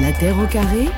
La Terre au carré,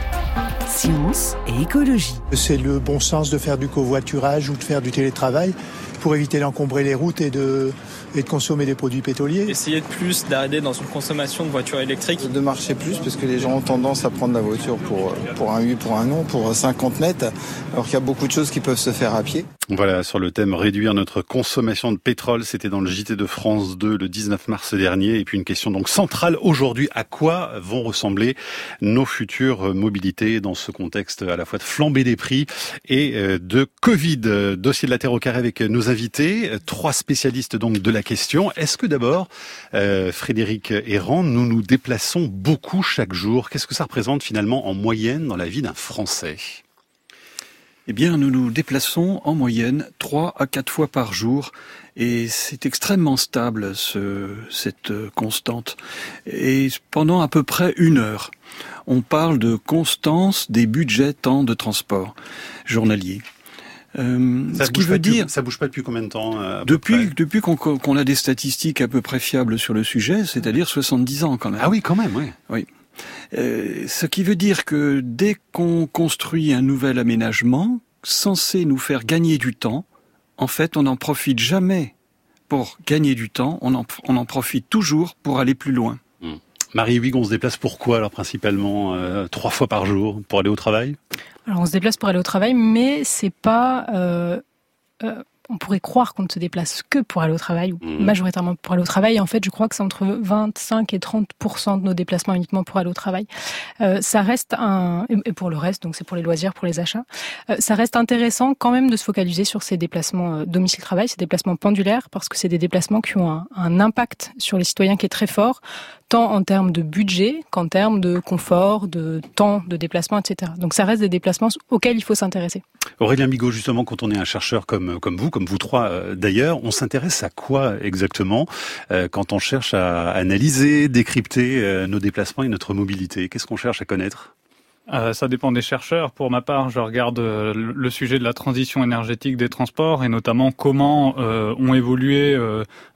science et écologie. C'est le bon sens de faire du covoiturage ou de faire du télétravail pour éviter d'encombrer les routes et de, et de consommer des produits pétroliers. Essayer de plus d'arrêter dans une consommation de voitures électriques. De marcher plus parce que les gens ont tendance à prendre la voiture pour, pour un oui, pour un non, pour 50 mètres, alors qu'il y a beaucoup de choses qui peuvent se faire à pied. Voilà, sur le thème réduire notre consommation de pétrole, c'était dans le JT de France 2 le 19 mars dernier. Et puis une question donc centrale aujourd'hui, à quoi vont ressembler nos futures mobilités dans ce contexte à la fois de flambée des prix et euh, de Covid? Dossier de la Terre au carré avec nos invités, trois spécialistes donc de la question. Est-ce que d'abord, euh, Frédéric Errand, nous nous déplaçons beaucoup chaque jour? Qu'est-ce que ça représente finalement en moyenne dans la vie d'un Français? Eh bien, nous nous déplaçons en moyenne trois à quatre fois par jour et c'est extrêmement stable ce, cette constante. Et pendant à peu près une heure, on parle de constance des budgets temps de transport journalier. Euh, ça ce qui veut dire, ça bouge pas depuis combien de temps euh, Depuis depuis qu'on a des statistiques à peu près fiables sur le sujet, c'est-à-dire 70 ans quand même. Ah oui, quand même, oui. Oui. Euh, ce qui veut dire que dès qu'on construit un nouvel aménagement censé nous faire gagner du temps, en fait, on n'en profite jamais pour gagner du temps, on en, on en profite toujours pour aller plus loin. Hmm. Marie Huyghe, on se déplace pourquoi alors principalement euh, trois fois par jour pour aller au travail? Alors on se déplace pour aller au travail, mais c'est pas euh, euh, on pourrait croire qu'on ne se déplace que pour aller au travail, ou mmh. majoritairement pour aller au travail. en fait, je crois que c'est entre 25 et 30% de nos déplacements uniquement pour aller au travail. Euh, ça reste un et pour le reste, donc c'est pour les loisirs, pour les achats. Euh, ça reste intéressant quand même de se focaliser sur ces déplacements euh, domicile-travail, ces déplacements pendulaires, parce que c'est des déplacements qui ont un, un impact sur les citoyens qui est très fort, tant en termes de budget qu'en termes de confort, de temps de déplacement, etc. Donc ça reste des déplacements auxquels il faut s'intéresser. Aurélien Bigot, justement, quand on est un chercheur comme, vous, comme vous trois euh, d'ailleurs, on s'intéresse à quoi exactement euh, quand on cherche à analyser, décrypter euh, nos déplacements et notre mobilité? Qu'est-ce qu'on cherche à connaître? Euh, ça dépend des chercheurs. Pour ma part, je regarde euh, le sujet de la transition énergétique des transports et notamment comment euh, ont évolué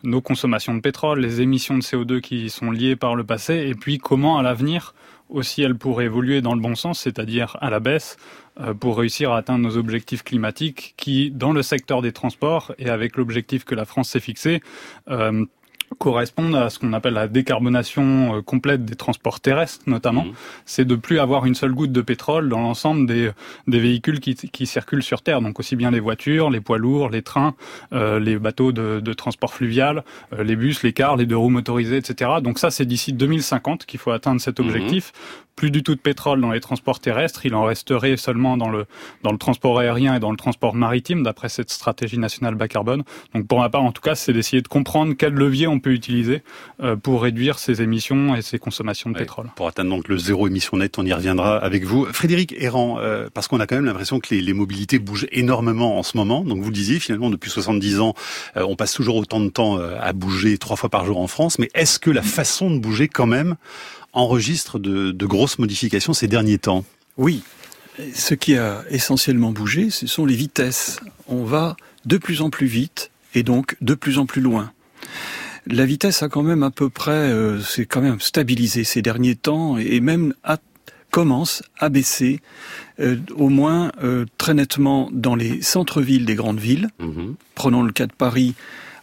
nos consommations de pétrole, les émissions de CO2 qui sont liées par le passé, et puis comment à l'avenir aussi elles pourraient évoluer dans le bon sens, c'est-à-dire à la baisse, pour réussir à atteindre nos objectifs climatiques qui, dans le secteur des transports et avec l'objectif que la France s'est fixé, correspondent à ce qu'on appelle la décarbonation euh, complète des transports terrestres notamment, mmh. c'est de plus avoir une seule goutte de pétrole dans l'ensemble des, des véhicules qui, qui, circulent sur Terre, donc aussi bien les voitures, les poids lourds, les trains, euh, les bateaux de, de, transport fluvial, euh, les bus, les cars, les deux roues motorisées, etc. Donc ça, c'est d'ici 2050 qu'il faut atteindre cet mmh. objectif plus du tout de pétrole dans les transports terrestres, il en resterait seulement dans le, dans le transport aérien et dans le transport maritime, d'après cette stratégie nationale bas carbone. Donc pour ma part, en tout cas, c'est d'essayer de comprendre quel levier on peut utiliser euh, pour réduire ces émissions et ces consommations de pétrole. Pour atteindre donc le zéro émission net, on y reviendra avec vous. Frédéric Errand, euh, parce qu'on a quand même l'impression que les, les, mobilités bougent énormément en ce moment. Donc vous le disiez, finalement, depuis 70 ans, euh, on passe toujours autant de temps à bouger trois fois par jour en France. Mais est-ce que la façon de bouger quand même enregistre de, de grosses modifications ces derniers temps? Oui. Ce qui a essentiellement bougé, ce sont les vitesses. On va de plus en plus vite et donc de plus en plus loin. La vitesse a quand même à peu près, euh, c'est quand même stabilisé ces derniers temps et même commence à baisser, euh, au moins euh, très nettement dans les centres-villes des grandes villes. Mhm. Prenons le cas de Paris.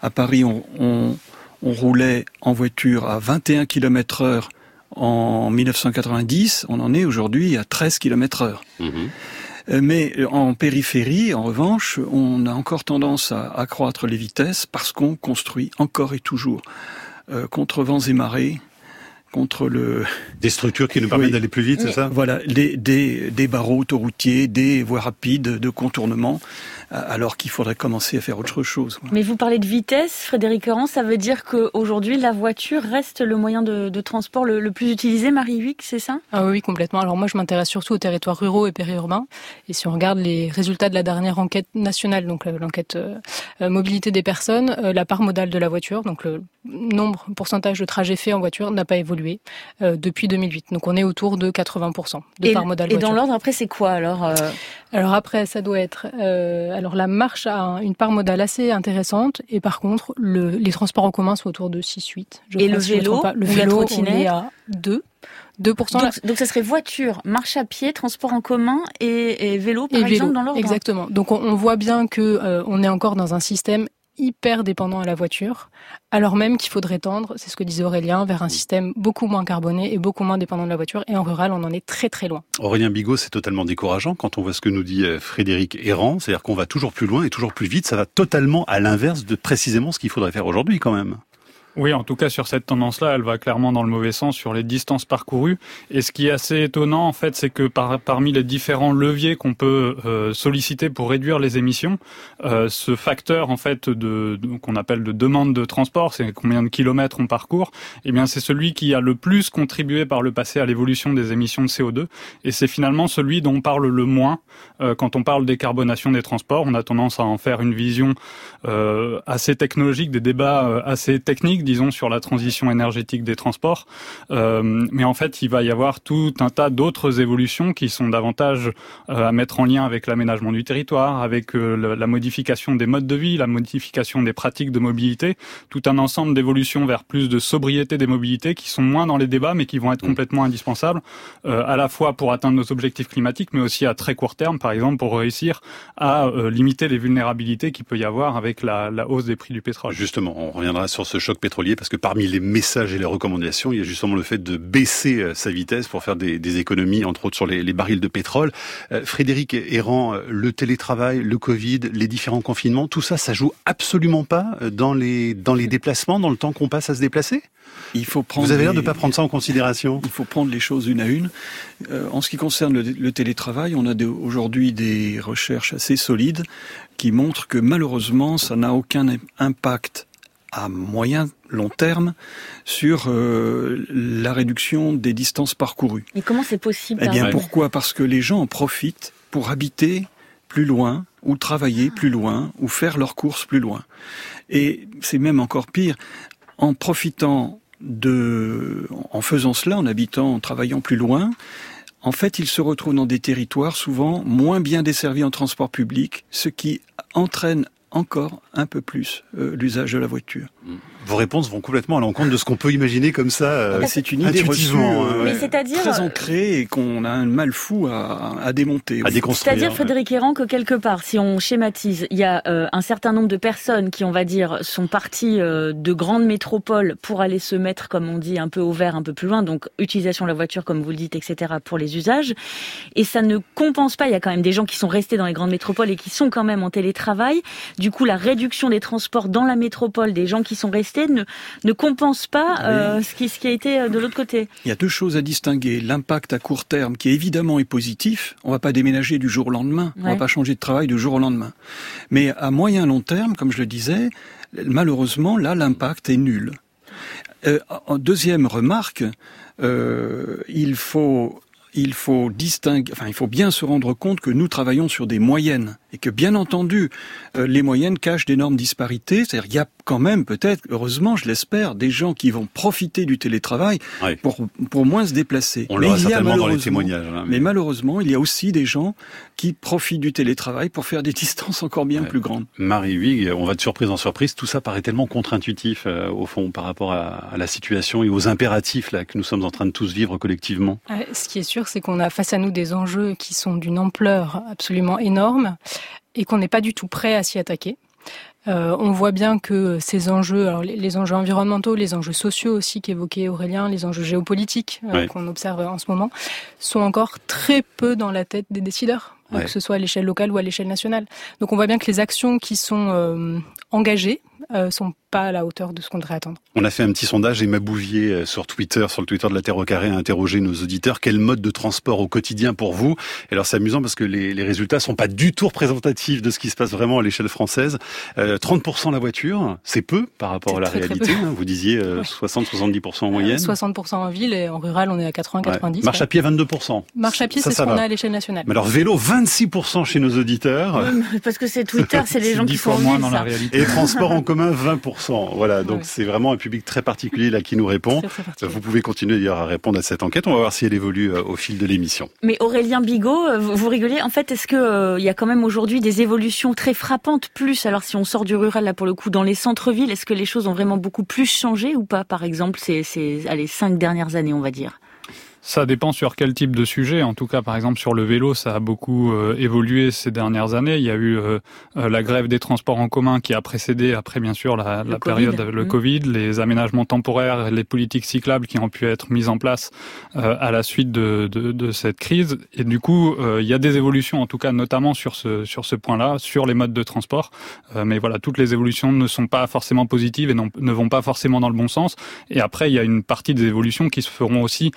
À Paris, on, on, on roulait en voiture à 21 km heure en 1990, on en est aujourd'hui à 13 km heure. Mhm. Euh, mais en périphérie, en revanche, on a encore tendance à accroître les vitesses parce qu'on construit encore et toujours euh, contre vents et marées, contre le... Des structures qui nous permettent d'aller plus vite, c'est ça? Voilà, des, des, des barreaux autoroutiers, des voies rapides de contournement, alors qu'il faudrait commencer à faire autre chose. Mais vous parlez de vitesse, Frédéric Oran, ça veut dire qu'aujourd'hui, la voiture reste le moyen de, de transport le, le, plus utilisé, Marie Huic, c'est ça? Ah oui, complètement. Alors moi, je m'intéresse surtout aux territoires ruraux et périurbains. Et si on regarde les résultats de la dernière enquête nationale, donc euh, l'enquête euh, mobilité des personnes, euh, la part modale de la voiture, donc le nombre, pourcentage de trajets faits en voiture n'a pas évolué depuis 2008. Donc on est autour de 80% de et, part modale Et dans l'ordre après c'est quoi alors Alors après ça doit être alors la marche a une part modale assez intéressante et par contre le, les transports en commun sont autour de 6-8. Et le vélo, le vélo on est à 2. 2%. Donc, donc, ça serait voiture, marche à pied, transport en commun et, et vélo, par exemple, dans l'ordre. Exactement. Donc on, on, voit bien que euh, on est encore dans un système hyper dépendant à la voiture, alors même qu'il faudrait tendre, c'est ce que disait Aurélien, vers un système beaucoup moins carboné et beaucoup moins dépendant de la voiture. Et en rural, on en est très très loin. Aurélien Bigot, c'est totalement décourageant quand on voit ce que nous dit euh, Frédéric Errand, c'est-à-dire qu'on va toujours plus loin et toujours plus vite. Ça va totalement à l'inverse de précisément ce qu'il faudrait faire aujourd'hui quand même. Oui, en tout cas sur cette tendance-là, elle va clairement dans le mauvais sens sur les distances parcourues. Et ce qui est assez étonnant, en fait, c'est que par, parmi les différents leviers qu'on peut euh, solliciter pour réduire les émissions, euh, ce facteur en fait de, qu'on appelle de demande de transport, c'est combien de kilomètres on parcourt, eh bien c'est celui qui a le plus contribué par le passé à l'évolution des émissions de CO2. Et c'est finalement celui dont on parle le moins euh, quand on parle décarbonation des transports. On a tendance à en faire une vision assez technologique, des débats assez techniques disons, sur la transition énergétique des transports. Euh, mais en fait, il va y avoir tout un tas d'autres évolutions qui sont davantage euh, à mettre en lien avec l'aménagement du territoire, avec euh, la modification des modes de vie, la modification des pratiques de mobilité, tout un ensemble d'évolutions vers plus de sobriété des mobilités qui sont moins dans les débats, mais qui vont être mm. complètement indispensables, à la fois pour atteindre nos objectifs climatiques, mais aussi à très court terme, par exemple, pour réussir à limiter les vulnérabilités qu'il peut y avoir avec la, la hausse des prix du pétrole. Justement, on reviendra sur ce choc pétrolier parce que parmi les messages et les recommandations, il y a justement le fait de baisser euh, sa vitesse pour faire des, économies, entre autres sur les, barils de pétrole. Euh, Frédéric Errant, euh, le télétravail, le Covid, les différents confinements, tout ça, ça joue absolument pas dans les, dans les déplacements, dans le temps qu'on passe à se déplacer? Il faut prendre Vous avez l'air de ne pas prendre ça en considération. Il faut prendre les choses une à une. en ce qui concerne le, télétravail, on a aujourd'hui des recherches assez solides qui montrent que malheureusement, ça n'a aucun impact à moyen long terme sur euh, la réduction des distances parcourues. Et comment c'est possible Eh bien, pourquoi? Parce que les gens en profitent pour habiter plus loin, ou travailler plus loin, ou faire leurs courses plus loin. Et c'est même encore pire, en profitant de, en faisant cela, en habitant, en travaillant plus loin, en fait, ils se retrouvent dans des territoires souvent moins bien desservis en transport public, ce qui entraîne encore un peu plus euh, l'usage de la voiture. Mmh vos réponses vont complètement à l'encontre de ce qu'on peut imaginer comme ça. Euh, ah, c'est une idée reçue, euh, c'est-à-dire très ancrée et qu'on a un mal fou à, à démonter, à déconstruire. C'est-à-dire, Frédéric Errand, que quelque part, si on schématise, il y a euh, un certain nombre de personnes qui, on va dire, sont parties de grandes métropoles pour aller se mettre, comme on dit, un peu au vert, un peu plus loin, donc utilisation de la voiture, comme vous le dites, etc., pour les usages. Et ça ne compense pas. Il y a quand même des gens qui sont restés dans les grandes métropoles et qui sont quand même en télétravail. Du coup, la réduction des transports dans la métropole, des gens qui sont restés ne, ne compense pas euh, ce, qui, ce qui a été euh, de l'autre côté. Il y a deux choses à distinguer. L'impact à court terme, qui évidemment est positif. On va pas déménager du jour au lendemain. On va pas changer de travail du jour au lendemain. Mais à moyen long terme, comme je le disais, malheureusement, là, l'impact est nul. Euh, en deuxième remarque, euh, il faut il faut distinguer, enfin, il faut bien se rendre compte que nous travaillons sur des moyennes et que, bien entendu, euh, les moyennes cachent d'énormes disparités. C'est-à-dire qu'il y a quand même, peut-être, heureusement, je l'espère, des gens qui vont profiter du télétravail pour, pour moins se déplacer. On l'aura certainement dans les témoignages. Hein, mais... malheureusement, il y a aussi des gens qui profitent du télétravail pour faire des distances encore bien plus grandes. Marie Huyghe, on va de surprise en surprise. Tout ça paraît tellement contre-intuitif, euh, au fond, par rapport à, à, la situation et aux impératifs là, que nous sommes en train de tous vivre collectivement. Ce qui est sûr, c'est qu'on a face à nous des enjeux qui sont d'une ampleur absolument énorme et qu'on n'est pas du tout prêt à s'y attaquer. Euh, on voit bien que ces enjeux, alors les, enjeux environnementaux, les enjeux sociaux aussi qu'évoquait Aurélien, les enjeux géopolitiques euh, qu'on observe en ce moment, sont encore très peu dans la tête des décideurs, que ce soit à l'échelle locale ou à l'échelle nationale. Donc on voit bien que les actions qui sont euh, engagées euh, sont pas à la hauteur de ce qu'on devrait attendre. On a fait un petit sondage, Emma Bouvier euh, sur Twitter, sur le Twitter de la Terre au Carré, a interrogé nos auditeurs. Quel mode de transport au quotidien pour vous? Et alors c'est amusant parce que les, les, résultats sont pas du tout représentatifs de ce qui se passe vraiment à l'échelle française. Euh, 30% la voiture, c'est peu par rapport à la réalité. Hein. Vous disiez 60-70% euh, en moyenne. 60% en ville et en rural on est à 80-90. Marche à pied 22%. Marche à pied c'est ce qu'on a à l'échelle nationale. Mais alors vélo 26% chez nos auditeurs. parce que c'est Twitter, c'est les gens qui sont moins dans la réalité. Et transport en commun 20%. 10%. Voilà, donc c'est vraiment un public très particulier là qui nous répond. vous pouvez continuer d'ailleurs à répondre à cette enquête. On va voir si elle évolue euh, au fil de l'émission. Mais Aurélien Bigot, euh, vous, rigolez. En fait, est-ce que il y a quand même aujourd'hui des évolutions très frappantes plus? Alors si on sort du rural là pour le coup dans les centres-villes, est-ce que les choses ont vraiment beaucoup plus changé ou pas? Par exemple, ces, ces allez, cinq dernières années, on va dire. Ça dépend sur quel type de sujet. En tout cas, par exemple, sur le vélo, ça a beaucoup euh, évolué ces dernières années. Il y a eu euh, euh, la grève des transports en commun qui a précédé, après bien sûr, la, la période, le mmh. Covid, les aménagements temporaires, les politiques cyclables qui ont pu être mises en place à la suite de, de, de, cette crise. Et du coup, il y a des évolutions, en tout cas, notamment sur ce, sur ce point-là, sur les modes de transport. mais voilà, toutes les évolutions ne sont pas forcément positives et non, ne vont pas forcément dans le bon sens. Et après, il y a une partie des évolutions qui se feront aussi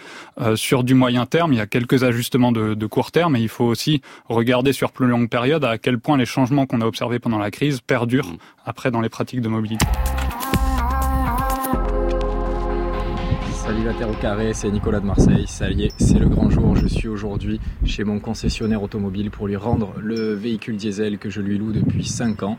sur du moyen terme, il y a quelques ajustements de, court terme et il faut aussi regarder sur plus longue période à quel point les changements qu'on a observés pendant la crise perdurent mmh. après dans les pratiques de mobilité. Salut la Terre au carré, c'est Nicolas de Marseille. Ça y est, c'est le grand jour. Je suis aujourd'hui chez mon concessionnaire automobile pour lui rendre le véhicule diesel que je lui loue depuis 5 ans.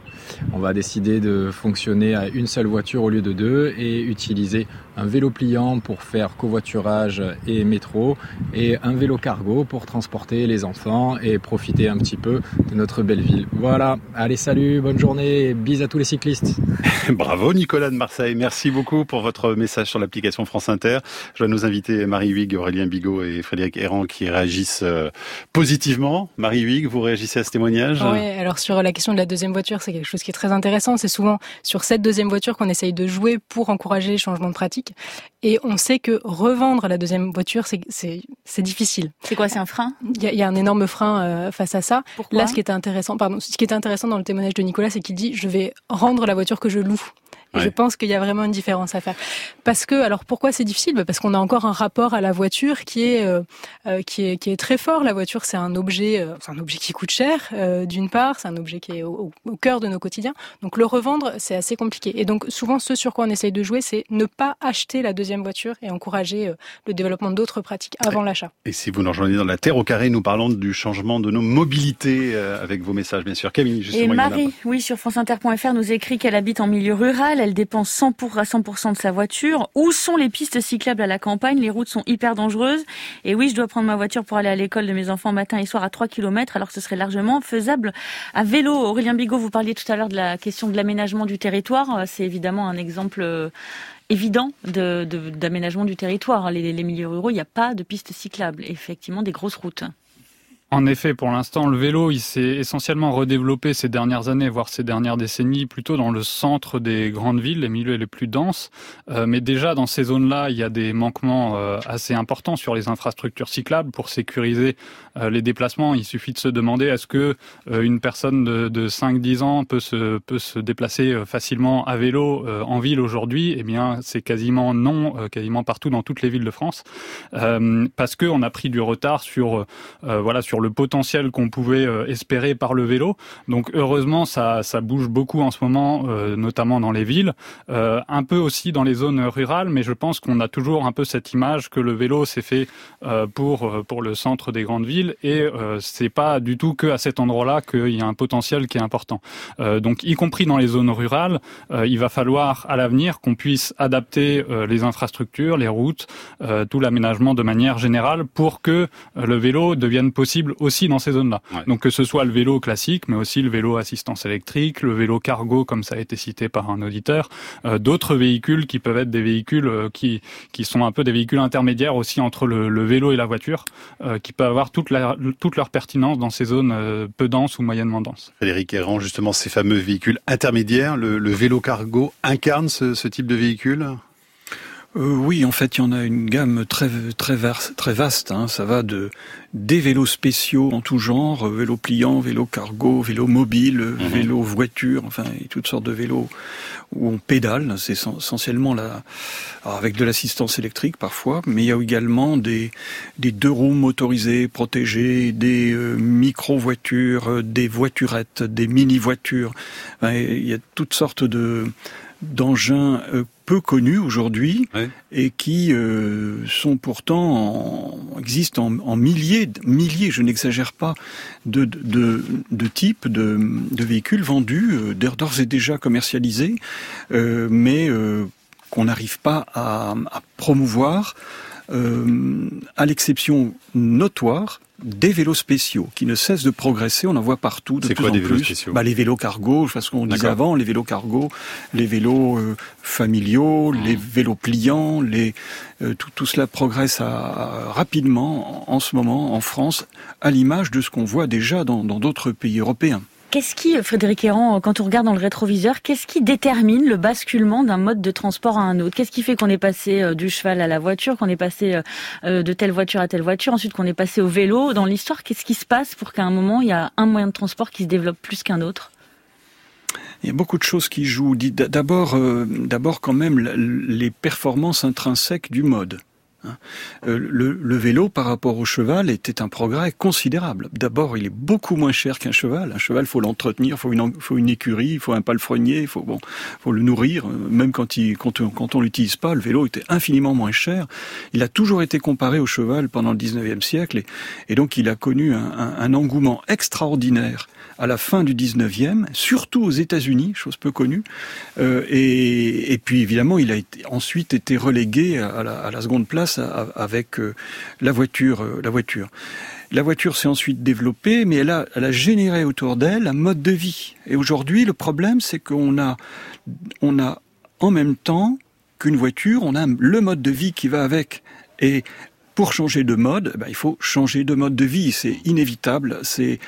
On va décider de fonctionner à une seule voiture au lieu de deux et utiliser un vélo pliant pour faire covoiturage et métro et un vélo cargo pour transporter les enfants et profiter un petit peu de notre belle ville. Voilà, allez salut, bonne journée et bis à tous les cyclistes. Bravo Nicolas de Marseille, merci beaucoup pour votre message sur l'application France Inter. Je vais nous inviter Marie Huyghe, Aurélien Bigot et Frédéric Errand qui réagissent euh, positivement. Marie Huyghe, vous réagissez à ce témoignage? Oui, alors sur la question de la deuxième voiture, c'est quelque chose qui est très intéressant. C'est souvent sur cette deuxième voiture qu'on essaye de jouer pour encourager les changements de pratique. Et on sait que revendre la deuxième voiture, c'est difficile. C'est quoi, c'est un frein? Il y, a un énorme frein euh, face à ça. Là, ce qui était intéressant, pardon, ce qui était intéressant dans le témoignage de Nicolas, c'est qu'il dit je vais rendre la voiture que je loue. Je pense qu'il y a vraiment une différence à faire. Parce que, alors pourquoi c'est difficile? Bah, Parce qu'on a encore un rapport à la voiture qui est euh, euh, qui est qui est très fort. La voiture, c'est un objet, euh, c'est un objet qui coûte cher d'une part, c'est un objet qui est au, cœur de nos quotidiens. Donc le revendre, c'est assez compliqué. Et donc souvent, ce sur quoi on essaye de jouer, c'est ne pas acheter la deuxième voiture et encourager le développement d'autres pratiques avant l'achat. Et si vous nous rejoignez dans la Terre au carré, nous parlons du changement de nos mobilités avec vos messages, bien sûr. Camille, justement. Et Marie, oui, sur franceinter.fr, nous écrit qu'elle habite en milieu rural elle dépense 100 à 100% de sa voiture. Où sont les pistes cyclables à la campagne? Les routes sont hyper dangereuses. Et oui, je dois prendre ma voiture pour aller à l'école de mes enfants matin et soir à 3 km, alors que ce serait largement faisable à vélo. Aurélien Bigot, vous parliez tout à l'heure de la question de l'aménagement du territoire. C'est évidemment un exemple euh, évident d'aménagement du territoire. Les, les milieux ruraux, il n'y a pas de pistes cyclables. Effectivement, des grosses routes. En effet, pour l'instant, le vélo, il s'est essentiellement redéveloppé ces dernières années, voire ces dernières décennies, plutôt dans le centre des grandes villes, les milieux les plus denses. Euh, mais déjà, dans ces zones-là, il y a des manquements euh, assez importants sur les infrastructures cyclables pour sécuriser euh, les déplacements. Il suffit de se demander est-ce que une personne de, de 5-10 ans peut se, peut se déplacer facilement à vélo en ville aujourd'hui? Eh bien, c'est quasiment non, quasiment partout dans toutes les villes de France, parce qu'on a pris du retard sur, voilà, sur le potentiel qu'on pouvait euh, espérer par le vélo. Donc heureusement, ça, ça bouge beaucoup en ce moment, euh, notamment dans les villes, euh, un peu aussi dans les zones rurales, mais je pense qu'on a toujours un peu cette image que le vélo s'est fait pour pour le centre des grandes villes et c'est pas du tout que à cet endroit-là qu'il y a un potentiel qui est important. donc y compris dans les zones rurales, il va falloir à l'avenir qu'on puisse adapter les infrastructures, les routes, tout l'aménagement de manière générale pour que le vélo devienne possible aussi dans ces zones-là. Donc que ce soit le vélo classique, mais aussi le vélo assistance électrique, le vélo cargo, comme ça a été cité par un auditeur, euh, d'autres véhicules qui peuvent être des véhicules euh, qui qui sont un peu des véhicules intermédiaires aussi entre le, vélo et la voiture, euh, qui peuvent avoir toute, la, toute leur pertinence dans ces zones peu denses ou moyennement denses. Frédéric Errand, justement, ces fameux véhicules intermédiaires, le, vélo cargo incarne ce, ce type de véhicule? Euh, oui, en fait, il y en a une gamme très très très vaste. Hein. Ça va de des vélos spéciaux en tout genre, vélo pliant, vélo cargo, vélo mobile, mhm. vélo voiture, enfin, et toutes sortes de vélos où on pédale. C'est essentiellement là, avec de l'assistance électrique parfois, mais il y a également des des deux roues motorisées protégées, des euh, micro voitures, des voiturettes, des mini voitures. il y a toutes sortes de d'engins peu connus aujourd'hui et qui sont pourtant existent en, milliers, milliers, je n'exagère pas, de, de, de types de, de, véhicules vendus, d'ores et déjà commercialisés, mais qu'on n'arrive pas à, à promouvoir euh, à l'exception notoire des vélos spéciaux qui ne cessent de progresser. On en voit partout de plus quoi, en des plus. Vélos spéciaux bah, les vélos cargo, ce qu'on disait avant, les vélos cargo, les vélos euh, familiaux, les vélos pliants, les euh, tout, tout, cela progresse à, rapidement en, ce moment en France, à l'image de ce qu'on voit déjà dans d'autres pays européens. Qu'est-ce qui, Frédéric Héran, quand on regarde dans le rétroviseur, qu'est-ce qui détermine le basculement d'un mode de transport à un autre? Qu'est-ce qui fait qu'on est passé euh, du cheval à la voiture, qu'on est passé euh, euh, de telle voiture à telle voiture, ensuite qu'on est passé au vélo? Dans l'histoire, qu'est-ce qui se passe pour qu'à un moment, il y a un moyen de transport qui se développe plus qu'un autre? Il y a beaucoup de choses qui jouent. D'abord quand même les performances intrinsèques du mode. Euh, le, vélo par rapport au cheval était un progrès considérable. D'abord, il est beaucoup moins cher qu'un cheval. Un cheval, faut l'entretenir, faut une, faut une écurie, il faut un palefrenier, il faut le nourrir. Même quand, il, quand, quand on l'utilise pas, le vélo était infiniment moins cher. Il a toujours été comparé au cheval pendant le 19e siècle et, donc il a connu un, engouement extraordinaire à la fin du 19e, surtout aux États-Unis, chose peu connue. Euh, et, puis évidemment, il a ensuite été relégué à la seconde place avec euh, la voiture. Euh, la voiture. La voiture s'est ensuite développée, mais elle a, elle a généré autour d'elle un mode de vie. Et aujourd'hui, le problème, c'est qu'on a, on a en même temps qu'une voiture, on a le mode de vie qui va avec. Et pour changer de mode, eh ben, il faut changer de mode de vie. C'est inévitable. C'est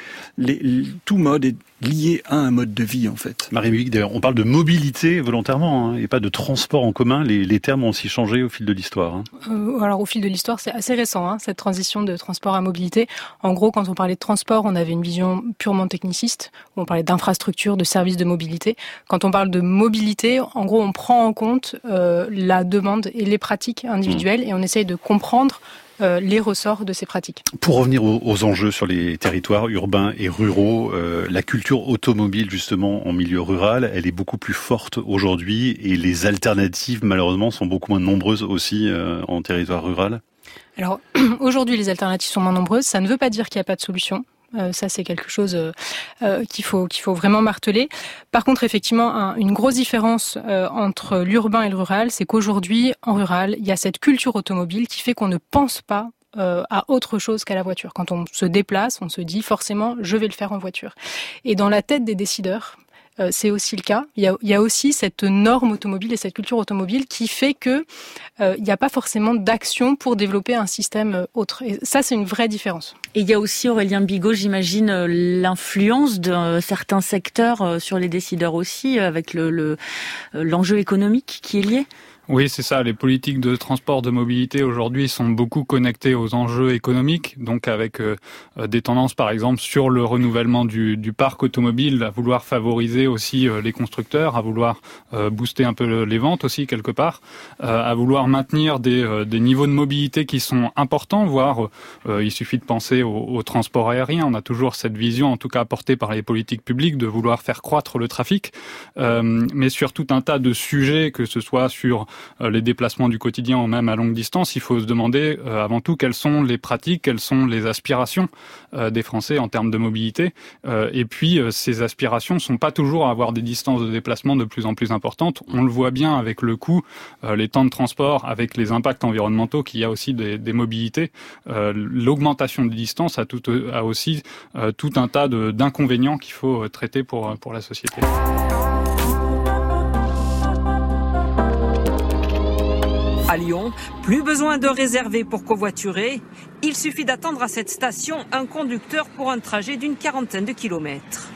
tout mode est lié à un mode de vie en fait. Marie d'ailleurs, on parle de mobilité volontairement hein, et pas de transport en commun. Les, termes ont aussi changé au fil de l'histoire. Hein. Euh, alors au fil de l'histoire, c'est assez récent hein, cette transition de transport à mobilité. En gros, quand on parlait de transport, on avait une vision purement techniciste, où on parlait d'infrastructures, de services de mobilité. Quand on parle de mobilité, en gros, on prend en compte euh, la demande et les pratiques individuelles mmh. et on essaye de comprendre euh, les ressorts de ces pratiques. Pour revenir aux, enjeux sur les territoires urbains et ruraux, euh, la culture automobile justement en milieu rural, elle est beaucoup plus forte aujourd'hui et les alternatives malheureusement sont beaucoup moins nombreuses aussi euh, en territoire rural. Alors aujourd'hui les alternatives sont moins nombreuses, ça ne veut pas dire qu'il n'y a pas de solution. Ça, c'est quelque chose qu'il faut qu'il faut vraiment marteler. Par contre, effectivement, une grosse différence entre l'urbain et le rural, c'est qu'aujourd'hui, en rural, il y a cette culture automobile qui fait qu'on ne pense pas à autre chose qu'à la voiture. Quand on se déplace, on se dit forcément, je vais le faire en voiture. Et dans la tête des décideurs, euh, c'est aussi le cas. Il y, a, aussi cette norme automobile et cette culture automobile qui fait que euh, il n'y a pas forcément d'action pour développer un système euh, autre. Et ça, c'est une vraie différence. Et il y a aussi, Aurélien Bigot, j'imagine, l'influence de certains secteurs sur les décideurs aussi, avec le l'enjeu économique qui est lié. Oui, c'est ça. Les politiques de transport, de mobilité aujourd'hui sont beaucoup connectées aux enjeux économiques, donc avec euh, euh, des tendances, par exemple, sur le renouvellement du, du parc automobile, à vouloir favoriser aussi euh, les constructeurs, à vouloir booster un peu les ventes aussi quelque part, à vouloir maintenir des, des, niveaux de mobilité qui sont importants, voire il suffit de penser au, au, transport aérien. On a toujours cette vision, en tout cas portée par les politiques publiques, de vouloir faire croître le trafic, mais sur tout un tas de sujets, que ce soit sur euh, les déplacements du quotidien, même à longue distance, il faut se demander euh, avant tout quelles sont les pratiques, quelles sont les aspirations euh, des Français en termes de mobilité. et puis, ces aspirations sont pas toujours à avoir des distances de déplacement de plus en plus importantes. On le voit bien avec le coût, les temps de transport, avec les impacts environnementaux qu'il y a aussi des, des mobilités. L'augmentation des distances a, tout, a aussi tout un tas d'inconvénients qu'il faut traiter pour, pour la société. Plus besoin de réserver pour covoiturer. Il suffit d'attendre à cette station un conducteur pour un trajet d'une quarantaine de kilomètres.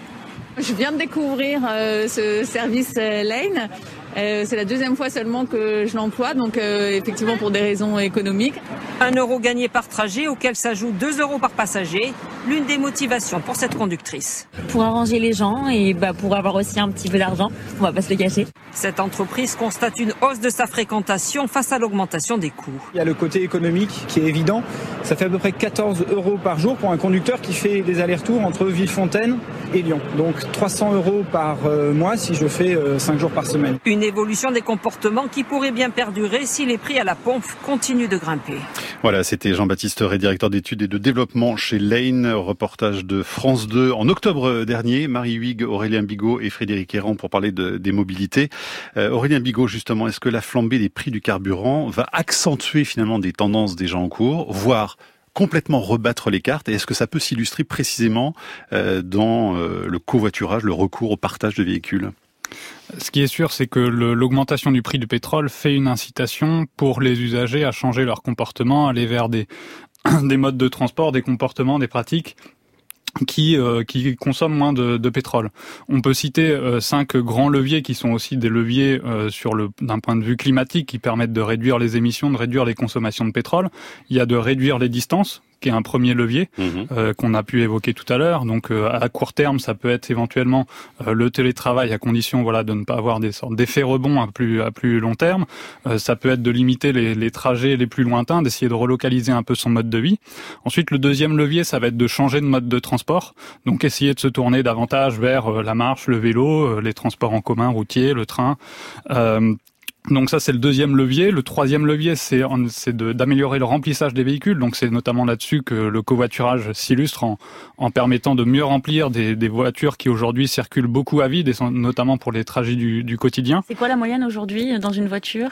Je viens de découvrir euh, ce service euh, Lane. Euh, c'est la deuxième fois seulement que je l'emploie, donc effectivement pour des raisons économiques. Un euro gagné par trajet auquel s'ajoutent deux euros par passager, l'une des motivations pour cette conductrice. Pour arranger les gens et bah, pour avoir aussi un petit peu d'argent, on va pas se le cacher. Cette entreprise constate une hausse de sa fréquentation face à l'augmentation des coûts. Il y a le côté économique qui est évident. Ça fait à peu près 14 euros par jour pour un conducteur qui fait des allers-retours entre Villefontaine et Lyon. Donc 300 euros par euh, mois si je fais 5 euh, jours par semaine. Une Évolution des comportements qui pourrait bien perdurer si les prix à la pompe continuent de grimper. Voilà, c'était Jean-Baptiste Ré, directeur d'études et de développement chez Lane, reportage de France 2 en octobre dernier. Marie Huyghe, Aurélien Bigot et Frédéric Errand pour parler de, des mobilités. Euh, Aurélien Bigot, justement, est-ce que la flambée des prix du carburant va accentuer finalement des tendances déjà en cours, voire complètement rebattre les cartes? Et est-ce que ça peut s'illustrer précisément euh, dans euh, le covoiturage, le recours au partage de véhicules? Ce qui est sûr, c'est que l'augmentation du prix du pétrole fait une incitation pour les usagers à changer leur comportement, aller vers des, des modes de transport, des comportements, des pratiques qui, euh, consomment moins de, pétrole. On peut citer euh, cinq grands leviers qui sont aussi des leviers euh, d'un point de vue climatique qui permettent de réduire les émissions, de réduire les consommations de pétrole. Il y a de réduire les distances qui est un premier levier mhm. euh, qu'on a pu évoquer tout à l'heure. Donc euh, à court terme, ça peut être éventuellement euh, le télétravail à condition voilà de ne pas avoir des sortes d'effets rebonds à plus à plus long terme. ça peut être de limiter les, les trajets les plus lointains, d'essayer de relocaliser un peu son mode de vie. Ensuite, le deuxième levier, ça va être de changer de mode de transport. Donc essayer de se tourner davantage vers la marche, le vélo, les transports en commun, routiers, le train. Donc ça c'est le deuxième levier. Le troisième levier c'est d'améliorer le remplissage des véhicules. Donc c'est notamment là-dessus que le covoiturage s'illustre en, permettant de mieux remplir des, voitures qui aujourd'hui circulent beaucoup à vide, notamment pour les trajets du, du quotidien. C'est quoi la moyenne aujourd'hui dans une voiture?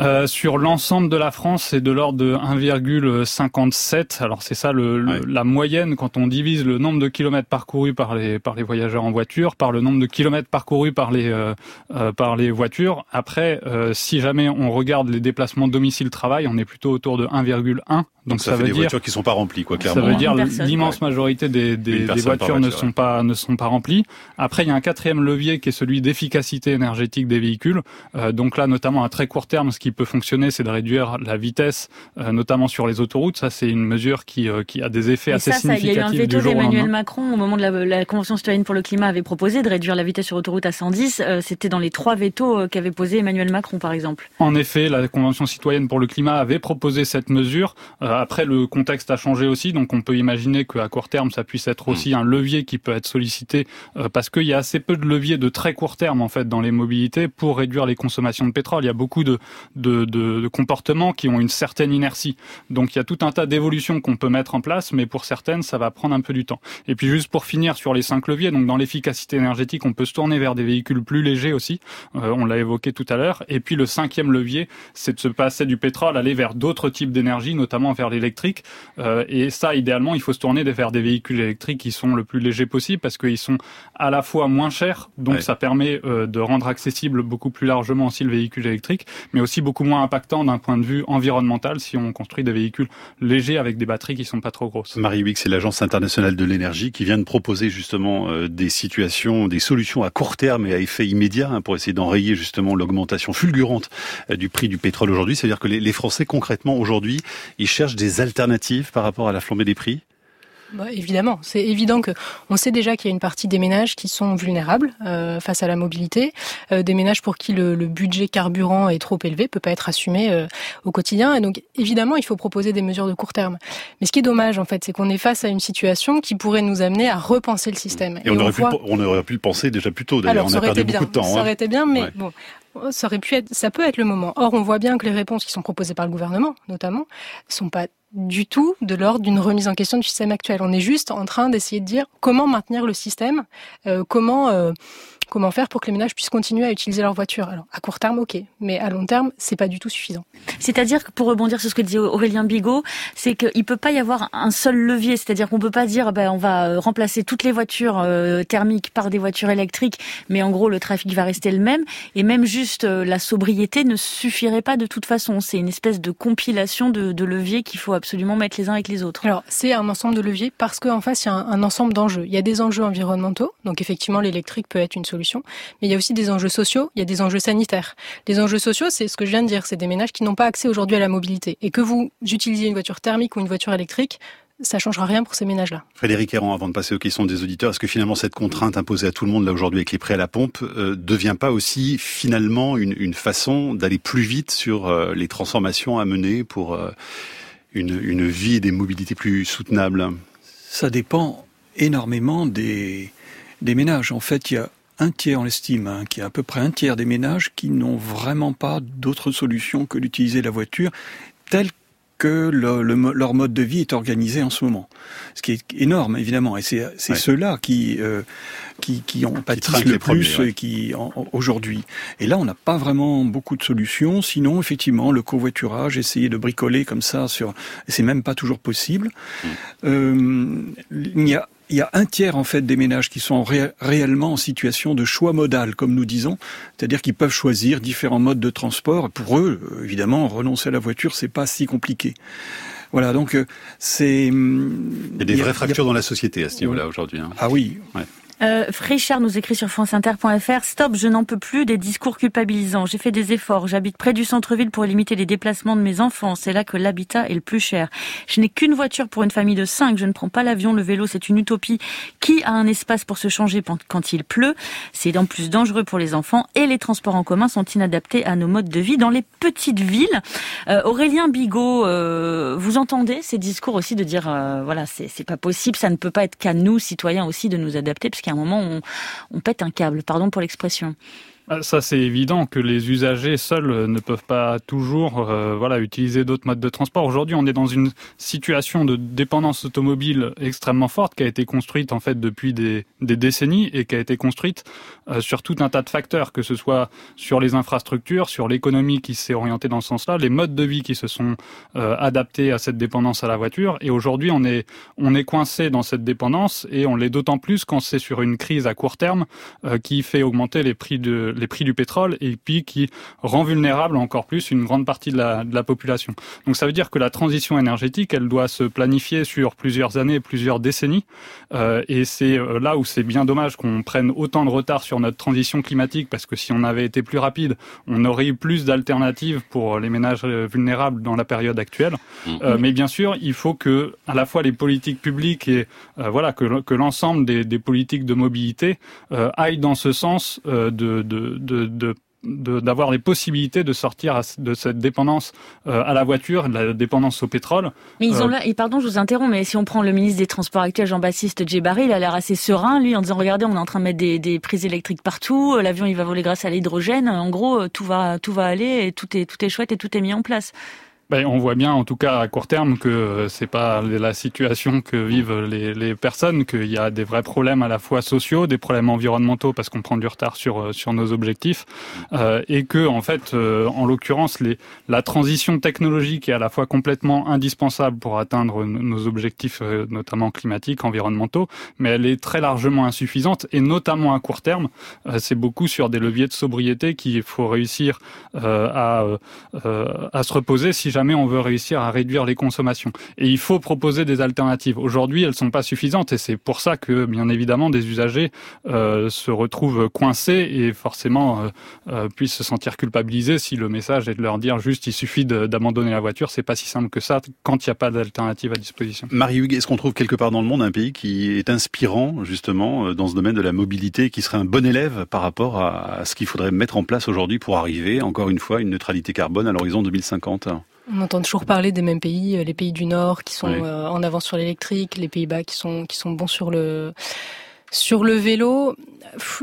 Euh, sur l'ensemble de la France, c'est de l'ordre de 1,57. Alors c'est ça le, la moyenne quand on divise le nombre de kilomètres parcourus par les par les voyageurs en voiture par le nombre de kilomètres parcourus par les euh, euh par les voitures. Après, euh, si jamais on regarde les déplacements domicile-travail, on est plutôt autour de 1,1 donc, ça, ça veut des dire, voitures qui sont pas remplies, quoi, clairement. Ça veut dire l'immense majorité des, des, des voitures ne sont pas ne sont pas remplies. Après, il y a un quatrième levier qui est celui d'efficacité énergétique des véhicules. Euh, donc là, notamment à très court terme, ce qui peut fonctionner, c'est de réduire la vitesse, euh, notamment sur les autoroutes. Ça, c'est une mesure qui euh, qui a des effets assez significatifs. Il y a eu un veto d'Emmanuel Macron au moment de la, la, Convention citoyenne pour le climat avait proposé de réduire la vitesse sur autoroute à 110. Euh, c'était dans les trois vétos qu'avait posé Emmanuel Macron, par exemple. En effet, la Convention citoyenne pour le climat avait proposé cette mesure. après, le contexte a changé aussi, donc on peut imaginer qu'à court terme, ça puisse être aussi mm. un levier qui peut être sollicité euh, parce qu'il y a assez peu de leviers de très court terme en fait dans les mobilités pour réduire les consommations de pétrole. Il y a beaucoup de, de, de, de comportements qui ont une certaine inertie. Donc il y a tout un tas d'évolutions qu'on peut mettre en place, mais pour certaines, ça va prendre un peu du temps. Et puis juste pour finir sur les cinq leviers, donc dans l'efficacité énergétique, on peut se tourner vers des véhicules plus légers aussi. Euh, on l'a évoqué tout à l'heure. Et puis le cinquième levier, c'est de se passer du pétrole, aller vers d'autres types d'énergie, notamment vers l'électrique. Euh, et ça, idéalement, il faut se tourner vers des véhicules électriques qui sont le plus légers possible parce qu'ils sont à la fois moins chers, donc ça permet euh, de rendre accessible beaucoup plus largement aussi le véhicule électrique, mais aussi beaucoup moins impactant d'un point de vue environnemental si on construit des véhicules légers avec des batteries qui sont pas trop grosses. Marie Wick, c'est l'Agence internationale de l'énergie qui vient de proposer justement euh, des situations, des solutions à court terme et à effet immédiat hein, pour essayer d'enrayer justement l'augmentation fulgurante du prix du pétrole aujourd'hui. C'est-à-dire que les Français concrètement aujourd'hui, ils cherchent des alternatives par rapport à la flambée des prix bah, évidemment, c'est évident que on sait déjà qu'il y a une partie des ménages qui sont vulnérables euh, face à la mobilité, euh, des ménages pour qui le, budget carburant est trop élevé, peut pas être assumé euh, au quotidien, et donc évidemment il faut proposer des mesures de court terme. Mais ce qui est dommage en fait, c'est qu'on est face à une situation qui pourrait nous amener à repenser le système. Et, on, aurait pu, on, aurait pu, le penser déjà plus tôt. D'ailleurs, on a perdu beaucoup de temps. Ça hein. aurait été bien, mais bon, ça aurait pu être, ça peut être le moment. Or, on voit bien que les réponses qui sont proposées par le gouvernement, notamment, sont pas du tout de l'ordre d'une remise en question du système actuel. On est juste en train d'essayer de dire comment maintenir le système, euh, comment euh, comment faire pour que les ménages puissent continuer à utiliser leur voiture. Alors, à court terme, ok, mais à long terme, c'est pas du tout suffisant. C'est-à-dire que pour rebondir sur ce que disait Aurélien Bigot, c'est qu'il peut pas y avoir un seul levier, c'est-à-dire qu'on peut pas dire, ben, on va euh, remplacer toutes les voitures euh, thermiques par des voitures électriques, mais en gros, le trafic va rester le même, et même juste euh, la sobriété ne suffirait pas de toute façon. C'est une espèce de compilation de, de leviers qu'il faut absolument mettre les uns avec les autres. Alors, c'est un ensemble de leviers parce qu'en face, il y a un, un ensemble d'enjeux. Il y a des enjeux environnementaux, donc effectivement, l'électrique peut être une solution mais il y a aussi des enjeux sociaux, il y a des enjeux sanitaires. Les enjeux sociaux, c'est ce que je viens de dire, c'est des ménages qui n'ont pas accès aujourd'hui à la mobilité. Et que vous utilisiez une voiture thermique ou une voiture électrique, ça changera rien pour ces ménages-là. Frédéric Héran, avant de passer aux questions des auditeurs, est-ce que finalement cette contrainte imposée à tout le monde là aujourd'hui avec les prêts à la pompe euh, devient pas aussi finalement une, une façon d'aller plus vite sur euh, les transformations à mener pour euh, une, une vie et des mobilités plus soutenables? Ça dépend énormément des, des ménages. En fait, il y a un tiers, on l'estime, hein, qu'il y a à peu près un tiers des ménages qui n'ont vraiment pas d'autre solution que d'utiliser la voiture telle que le, leur mode de vie est organisé en ce moment. Ce qui est énorme, évidemment. Et c'est ceux-là qui, euh, qui, qui pâtissent le plus qui aujourd'hui. Et là, on n'a pas vraiment beaucoup de solutions. Sinon, effectivement, le covoiturage, essayer de bricoler comme ça sur, c'est même pas toujours possible. Mmh. Euh, il y a il y a un tiers en fait des ménages qui sont réellement en situation de choix modal, comme nous disons, c'est-à-dire qu'ils peuvent choisir différents modes de transport. Pour eux, euh, évidemment, renoncer à la voiture, c'est pas si compliqué. Voilà, donc euh, c'est. Il y a des vraies fractures dans la société à ce niveau-là aujourd'hui. Hein. Ah oui. Ouais. Euh, Frichard nous écrit sur franceinter.fr Stop, je n'en peux plus des discours culpabilisants. J'ai fait des efforts. J'habite près du centre-ville pour limiter les déplacements de mes enfants. C'est là que l'habitat est le plus cher. Je n'ai qu'une voiture pour une famille de cinq. Je ne prends pas l'avion. Le vélo, c'est une utopie. Qui a un espace pour se changer quand il pleut? C'est en plus dangereux pour les enfants et les transports en commun sont inadaptés à nos modes de vie dans les petites villes. Euh, Aurélien Bigot, euh, vous entendez ces discours aussi de dire voilà, c'est pas possible, ça ne peut pas être qu'à nous citoyens aussi de nous adapter parce un moment, on, on pète un câble. Pardon pour l'expression. Ah, ça, c'est évident que les usagers seuls euh, ne peuvent pas toujours euh, voilà, utiliser d'autres modes de transport. Aujourd'hui, on est dans une situation de dépendance automobile extrêmement forte qui a été construite en fait depuis des, décennies et qui a été construite sur tout un tas de facteurs, que ce soit sur les infrastructures, sur l'économie qui s'est orientée dans ce sens-là, les modes de vie qui se sont adaptés à cette dépendance à la voiture. Et aujourd'hui, on est, on est coincé dans cette dépendance et on l'est d'autant plus quand c'est sur une crise à court terme qui fait augmenter les prix de les prix du pétrole et puis qui rend vulnérable encore plus une grande partie de la, de la population. Donc ça veut dire que la transition énergétique, elle doit se planifier sur plusieurs années, plusieurs décennies. Euh, et c'est euh, là où c'est bien dommage qu'on prenne autant de retard sur notre transition climatique parce que si on avait été plus rapide, on aurait eu plus d'alternatives pour les ménages vulnérables dans la période actuelle. Mmh. Euh, mais bien sûr, il faut que à la fois les politiques publiques et euh, voilà que, que l'ensemble des, des, politiques de mobilité euh, aillent dans ce sens de, de de, d'avoir les possibilités de sortir de cette dépendance euh, à la voiture, de la dépendance au pétrole. Mais ils ont euh, là, et pardon, je vous interromps, mais si on prend le ministre des Transports actuel, Jean-Baptiste Djebari, il a l'air assez serein, lui, en disant, regardez, on est en train de mettre des, des prises électriques partout, euh, l'avion, il va voler grâce à l'hydrogène, en gros, tout va, tout va aller, et tout est, tout est chouette et tout est mis en place. Ben, on voit bien, en tout cas à court terme, que c'est pas la situation que vivent les, personnes, qu'il y a des vrais problèmes à la fois sociaux, des problèmes environnementaux parce qu'on prend du retard sur sur nos objectifs, euh, et que en fait, euh, en l'occurrence, la transition technologique est à la fois complètement indispensable pour atteindre nos objectifs, euh, notamment climatiques, environnementaux, mais elle est très largement insuffisante, et notamment à court terme, euh, c'est beaucoup sur des leviers de sobriété qu'il faut réussir à à se reposer si jamais jamais on veut réussir à réduire les consommations. Et il faut proposer des alternatives. Aujourd'hui, elles sont pas suffisantes et c'est pour ça que, bien évidemment, des usagers euh, se retrouvent coincés et forcément euh, euh, puissent se sentir culpabilisés si le message est de leur dire juste il suffit d'abandonner la voiture. C'est pas si simple que ça quand il n'y a pas d'alternative à disposition. Marie-Hugues, est-ce qu'on trouve quelque part dans le monde un pays qui est inspirant justement dans ce domaine de la mobilité, qui serait un bon élève par rapport à ce qu'il faudrait mettre en place aujourd'hui pour arriver, encore une fois, à une neutralité carbone à l'horizon 2050 on entend toujours parler des mêmes pays, euh, les pays du Nord qui sont euh, en avance sur l'électrique, les Pays-Bas qui sont qui sont bons sur le sur le vélo.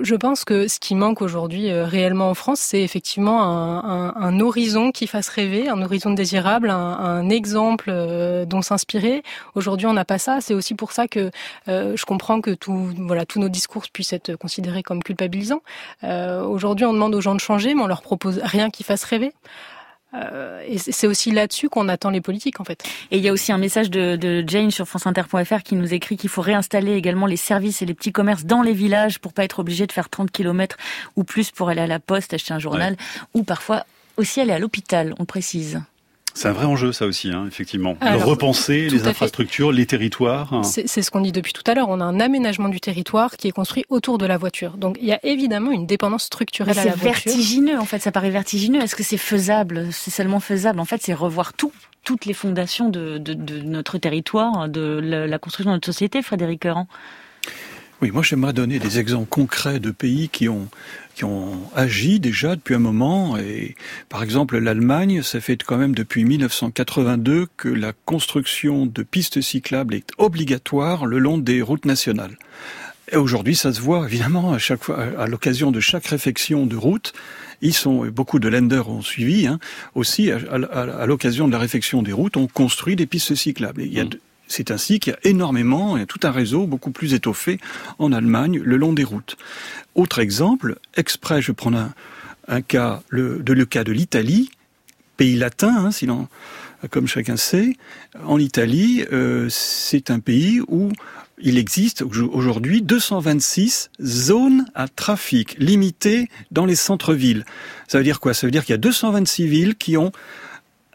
Je pense que ce qui manque aujourd'hui euh, réellement en France, c'est effectivement un, un, un, horizon qui fasse rêver, un horizon désirable, un, un exemple dont s'inspirer. Aujourd'hui, on n'a pas ça. C'est aussi pour ça que je comprends que tout, voilà, tous nos discours puissent être considérés comme culpabilisants. aujourd'hui, on demande aux gens de changer, mais on leur propose rien qui fasse rêver. Euh, et c'est aussi là-dessus qu'on attend les politiques, en fait. Et il y a aussi un message de, de Jane sur franceinter.fr qui nous écrit qu'il faut réinstaller également les services et les petits commerces dans les villages pour pas être obligé de faire 30 km ou plus pour aller à la poste, acheter un journal, ou parfois aussi aller à l'hôpital, on précise. C'est un vrai enjeu, ça aussi, hein, effectivement. repenser les infrastructures, les territoires. C'est ce qu'on dit depuis tout à l'heure. On a un aménagement du territoire qui est construit autour de la voiture. Donc il y a évidemment une dépendance structurelle à la voiture. C'est vertigineux, en fait. Ça paraît vertigineux. Est-ce que c'est faisable? C'est seulement faisable. En fait, c'est revoir tout toutes les fondations de, de, de, notre territoire, de la, construction de notre société, Frédéric Heran. Oui, moi j'aimerais donner des exemples concrets de pays qui ont qui ont agi déjà depuis un moment. Et par exemple, l'Allemagne, ça fait quand même depuis 1982 que la construction de pistes cyclables est obligatoire le long des routes nationales. Et aujourd'hui, ça se voit évidemment à chaque fois, à l'occasion de chaque réfection de route. Ils sont beaucoup de lenders ont suivi hein, aussi à, l'occasion de la réfection des routes, on construit des pistes cyclables. il y a mmh. C'est ainsi qu'il y a énormément, il y a tout un réseau beaucoup plus étoffé en Allemagne le long des routes. Autre exemple, exprès, je prends un, un cas, le, de, le cas de l'Italie, pays latin, hein, si comme chacun sait. En Italie, euh, c'est un pays où il existe aujourd'hui 226 zones à trafic limitées dans les centres-villes. Ça veut dire quoi? Ça veut dire qu'il y a 226 villes qui ont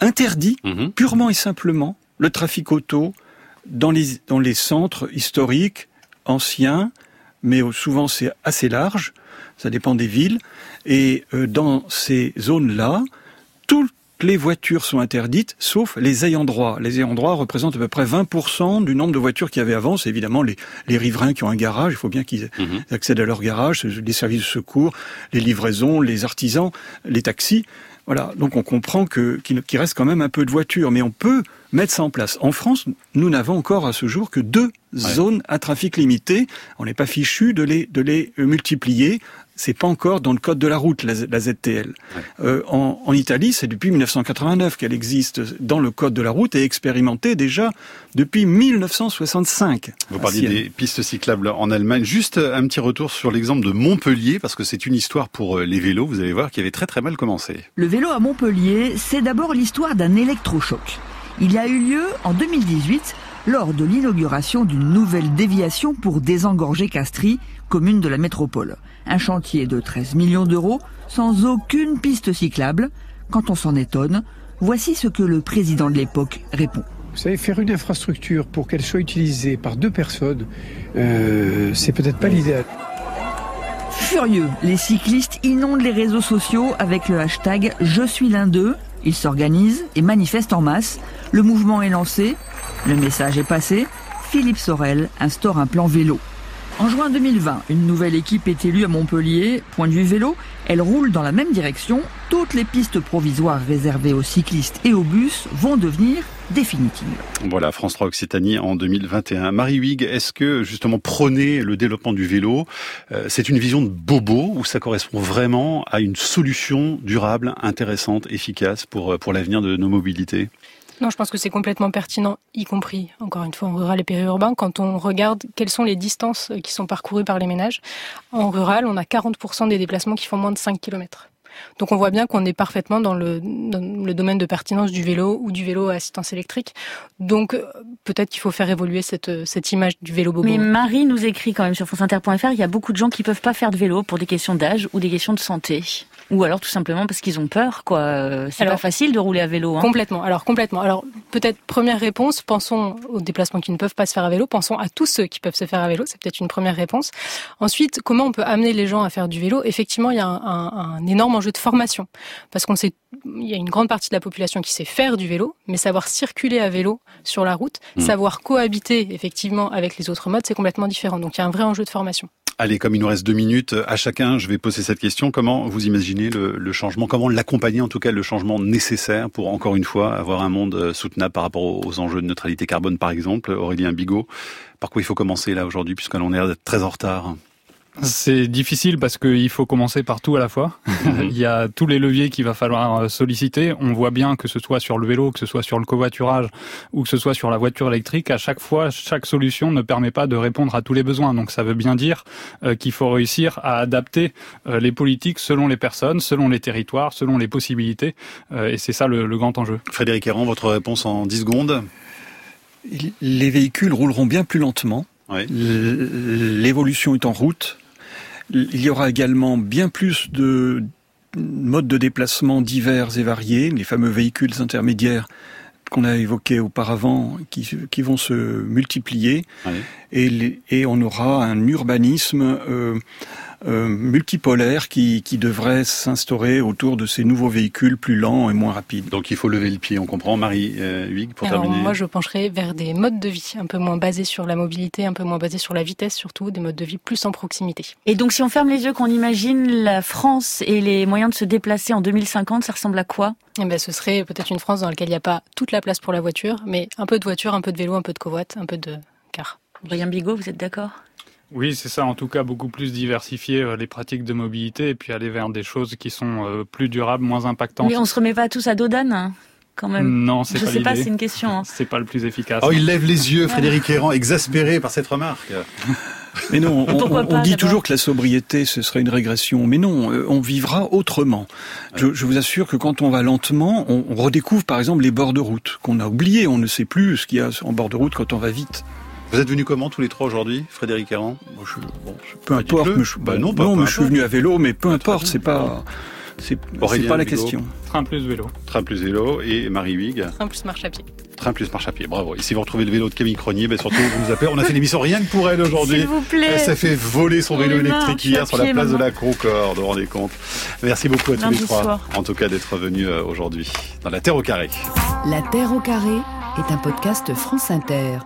interdit mhm. purement et simplement le trafic auto dans les, dans les centres historiques anciens, mais souvent c'est assez large, ça dépend des villes. Et euh, dans ces zones-là, toutes les voitures sont interdites, sauf les ayants droit. Les ayants droit représentent à peu près 20% du nombre de voitures qu'il y avait avant. C'est évidemment les, les, riverains qui ont un garage. Il faut bien qu'ils mhm. accèdent à leur garage, les services de secours, les livraisons, les artisans, les taxis. Voilà. Donc on comprend que qu'il reste quand même un peu de voitures, mais on peut mettre ça en place. En France, nous n'avons encore à ce jour que deux zones à trafic limité. On n'est pas fichu de les, de les multiplier. C'est pas encore dans le code de la route, la, ZTL. Euh, en, en, Italie, c'est depuis 1989 qu'elle existe dans le code de la route et expérimentée déjà depuis 1965. Vous parliez des pistes cyclables en Allemagne. Juste un petit retour sur l'exemple de Montpellier, parce que c'est une histoire pour euh, les vélos, vous allez voir, qui avait très très mal commencé. Le vélo à Montpellier, c'est d'abord l'histoire d'un électrochoc. Il a eu lieu en 2018 lors de l'inauguration d'une nouvelle déviation pour désengorger Castries, commune de la métropole. Un chantier de 13 millions d'euros sans aucune piste cyclable. Quand on s'en étonne, voici ce que le président de l'époque répond. Vous savez, faire une infrastructure pour qu'elle soit utilisée par deux personnes, euh, c'est peut-être pas l'idéal. Furieux, les cyclistes inondent les réseaux sociaux avec le hashtag Je suis l'un d'eux. Ils s'organisent et manifestent en masse. Le mouvement est lancé, le message est passé. Philippe Sorel instaure un plan vélo. En juin 2020, une nouvelle équipe est élue à Montpellier. Point de vue vélo, elle roule dans la même direction. Toutes les pistes provisoires réservées aux cyclistes et aux bus vont devenir définitives. Voilà, France 3 Occitanie en 2021. Marie Huyghe, est-ce que justement prôner le développement du vélo, euh, c'est une vision de bobo ou ça correspond vraiment à une solution durable, intéressante, efficace pour, euh, pour l'avenir de nos mobilités? Je pense que c'est complètement pertinent, y compris, encore une fois, en rural et périurbain, quand on regarde quelles sont les distances qui sont parcourues par les ménages. En rural, on a 40% des déplacements qui font moins de 5 km. Donc on voit bien qu'on est parfaitement dans le, domaine de pertinence du vélo ou du vélo à assistance électrique. Donc euh, peut-être qu'il faut faire évoluer cette, cette image du vélo bobo. Mais Marie nous écrit quand même sur franceinter.fr, il y a beaucoup de gens qui peuvent pas faire de vélo pour des questions d'âge ou des questions de santé. Ou alors tout simplement parce qu'ils ont peur, quoi. Euh, c'est pas facile de rouler à vélo. Hein. Complètement. Alors complètement. Alors peut-être première réponse, pensons aux déplacements qui ne peuvent pas se faire à vélo. Pensons à tous ceux qui peuvent se faire à vélo. C'est peut-être une première réponse. Ensuite, comment on peut amener les gens à faire du vélo? Effectivement, il y a un, un, un énorme enjeu de formation parce qu'on sait, il y a une grande partie de la population qui sait faire du vélo, mais savoir circuler à vélo sur la route, mmh. savoir cohabiter effectivement avec les autres modes, c'est complètement différent. Donc il y a un vrai enjeu de formation. Allez, comme il nous reste deux minutes, à chacun, je vais poser cette question. Comment vous imaginez le, changement? Comment l'accompagner, en tout cas, le changement nécessaire pour, encore une fois, avoir un monde euh, soutenable par rapport aux enjeux de neutralité carbone, par exemple? Aurélien Bigot, par quoi il faut commencer là aujourd'hui, puisqu'on est très en retard? C'est difficile parce qu'il faut commencer partout à la fois. Mhm. Il y a tous les leviers qu'il va falloir euh, solliciter. On voit bien que ce soit sur le vélo, que ce soit sur le covoiturage ou que ce soit sur la voiture électrique, à chaque fois, chaque solution ne permet pas de répondre à tous les besoins. Donc ça veut bien dire euh, qu'il faut réussir à adapter euh, les politiques selon les personnes, selon les territoires, selon les possibilités. Et c'est ça le, grand enjeu. Frédéric Herrand, votre réponse en 10 secondes Les véhicules rouleront bien plus lentement. L'évolution est en route. Il y aura également bien plus de modes de déplacement divers et variés, les fameux véhicules intermédiaires qu'on a évoqués auparavant, qui, qui vont se multiplier, et, et, on aura un urbanisme euh, euh, multipolaire qui, qui devrait s'instaurer autour de ces nouveaux véhicules plus lents et moins rapides. Donc il faut lever le pied, on comprend. Marie euh, Huyghe, pour terminer. Moi, je pencherai vers des modes de vie un peu moins basés sur la mobilité, un peu moins basés sur la vitesse, surtout des modes de vie plus en proximité. Et donc si on ferme les yeux, qu'on imagine la France et les moyens de se déplacer en 2050, ça ressemble à quoi? Eh ben, ce serait peut-être une France dans laquelle il n'y a pas toute la place pour la voiture, mais un peu de voiture, un peu de vélo, un peu de covoite, un peu de car. Brian Bigot, vous êtes d'accord? Oui, c'est ça. En tout cas, beaucoup plus diversifier euh, les pratiques de mobilité et puis aller vers des choses qui sont euh, plus durables, moins impactantes. Mais on se remet pas tous à dos d'âne hein, quand même. Non, c'est Je pas sais pas, c'est une question. hein. C'est pas le plus efficace. Oh, il lève les yeux, Frédéric Errand, exaspéré par cette remarque. Mais non, on, Pourquoi on- on pas, dit toujours que la sobriété, ce serait une régression. Mais non, euh, on vivra autrement. Je, je vous assure que quand on va lentement, on, on redécouvre par exemple les bords de route qu'on a oubliés. On ne sait plus ce qu'il y a en bord de route quand on va vite. Vous êtes venus comment tous les trois aujourd'hui, Frédéric Errand Peu importe. mais je, Bah bah, non, non, pas- peu mais je suis importe. venu à vélo, mais peu importe. C'est pas, c'est pas la vélo. question. Train plus vélo. Train plus vélo et Marie Huyghe. Un plus marche à pied. Train plus marche à pied. Bravo. Et si vous retrouvez le vélo de Camille Cronier, ben surtout vous nous appelez. On a fait l'émission rien que pour elle aujourd'hui. S'il vous plaît. Elle s'est fait voler son vélo électrique hier sur la place de la Concorde. Vous vous rendez compte? Merci beaucoup à tous Lundi les trois. soir. En tout cas d'être venus euh, aujourd'hui dans la Terre au carré. La Terre au carré est un podcast France Inter.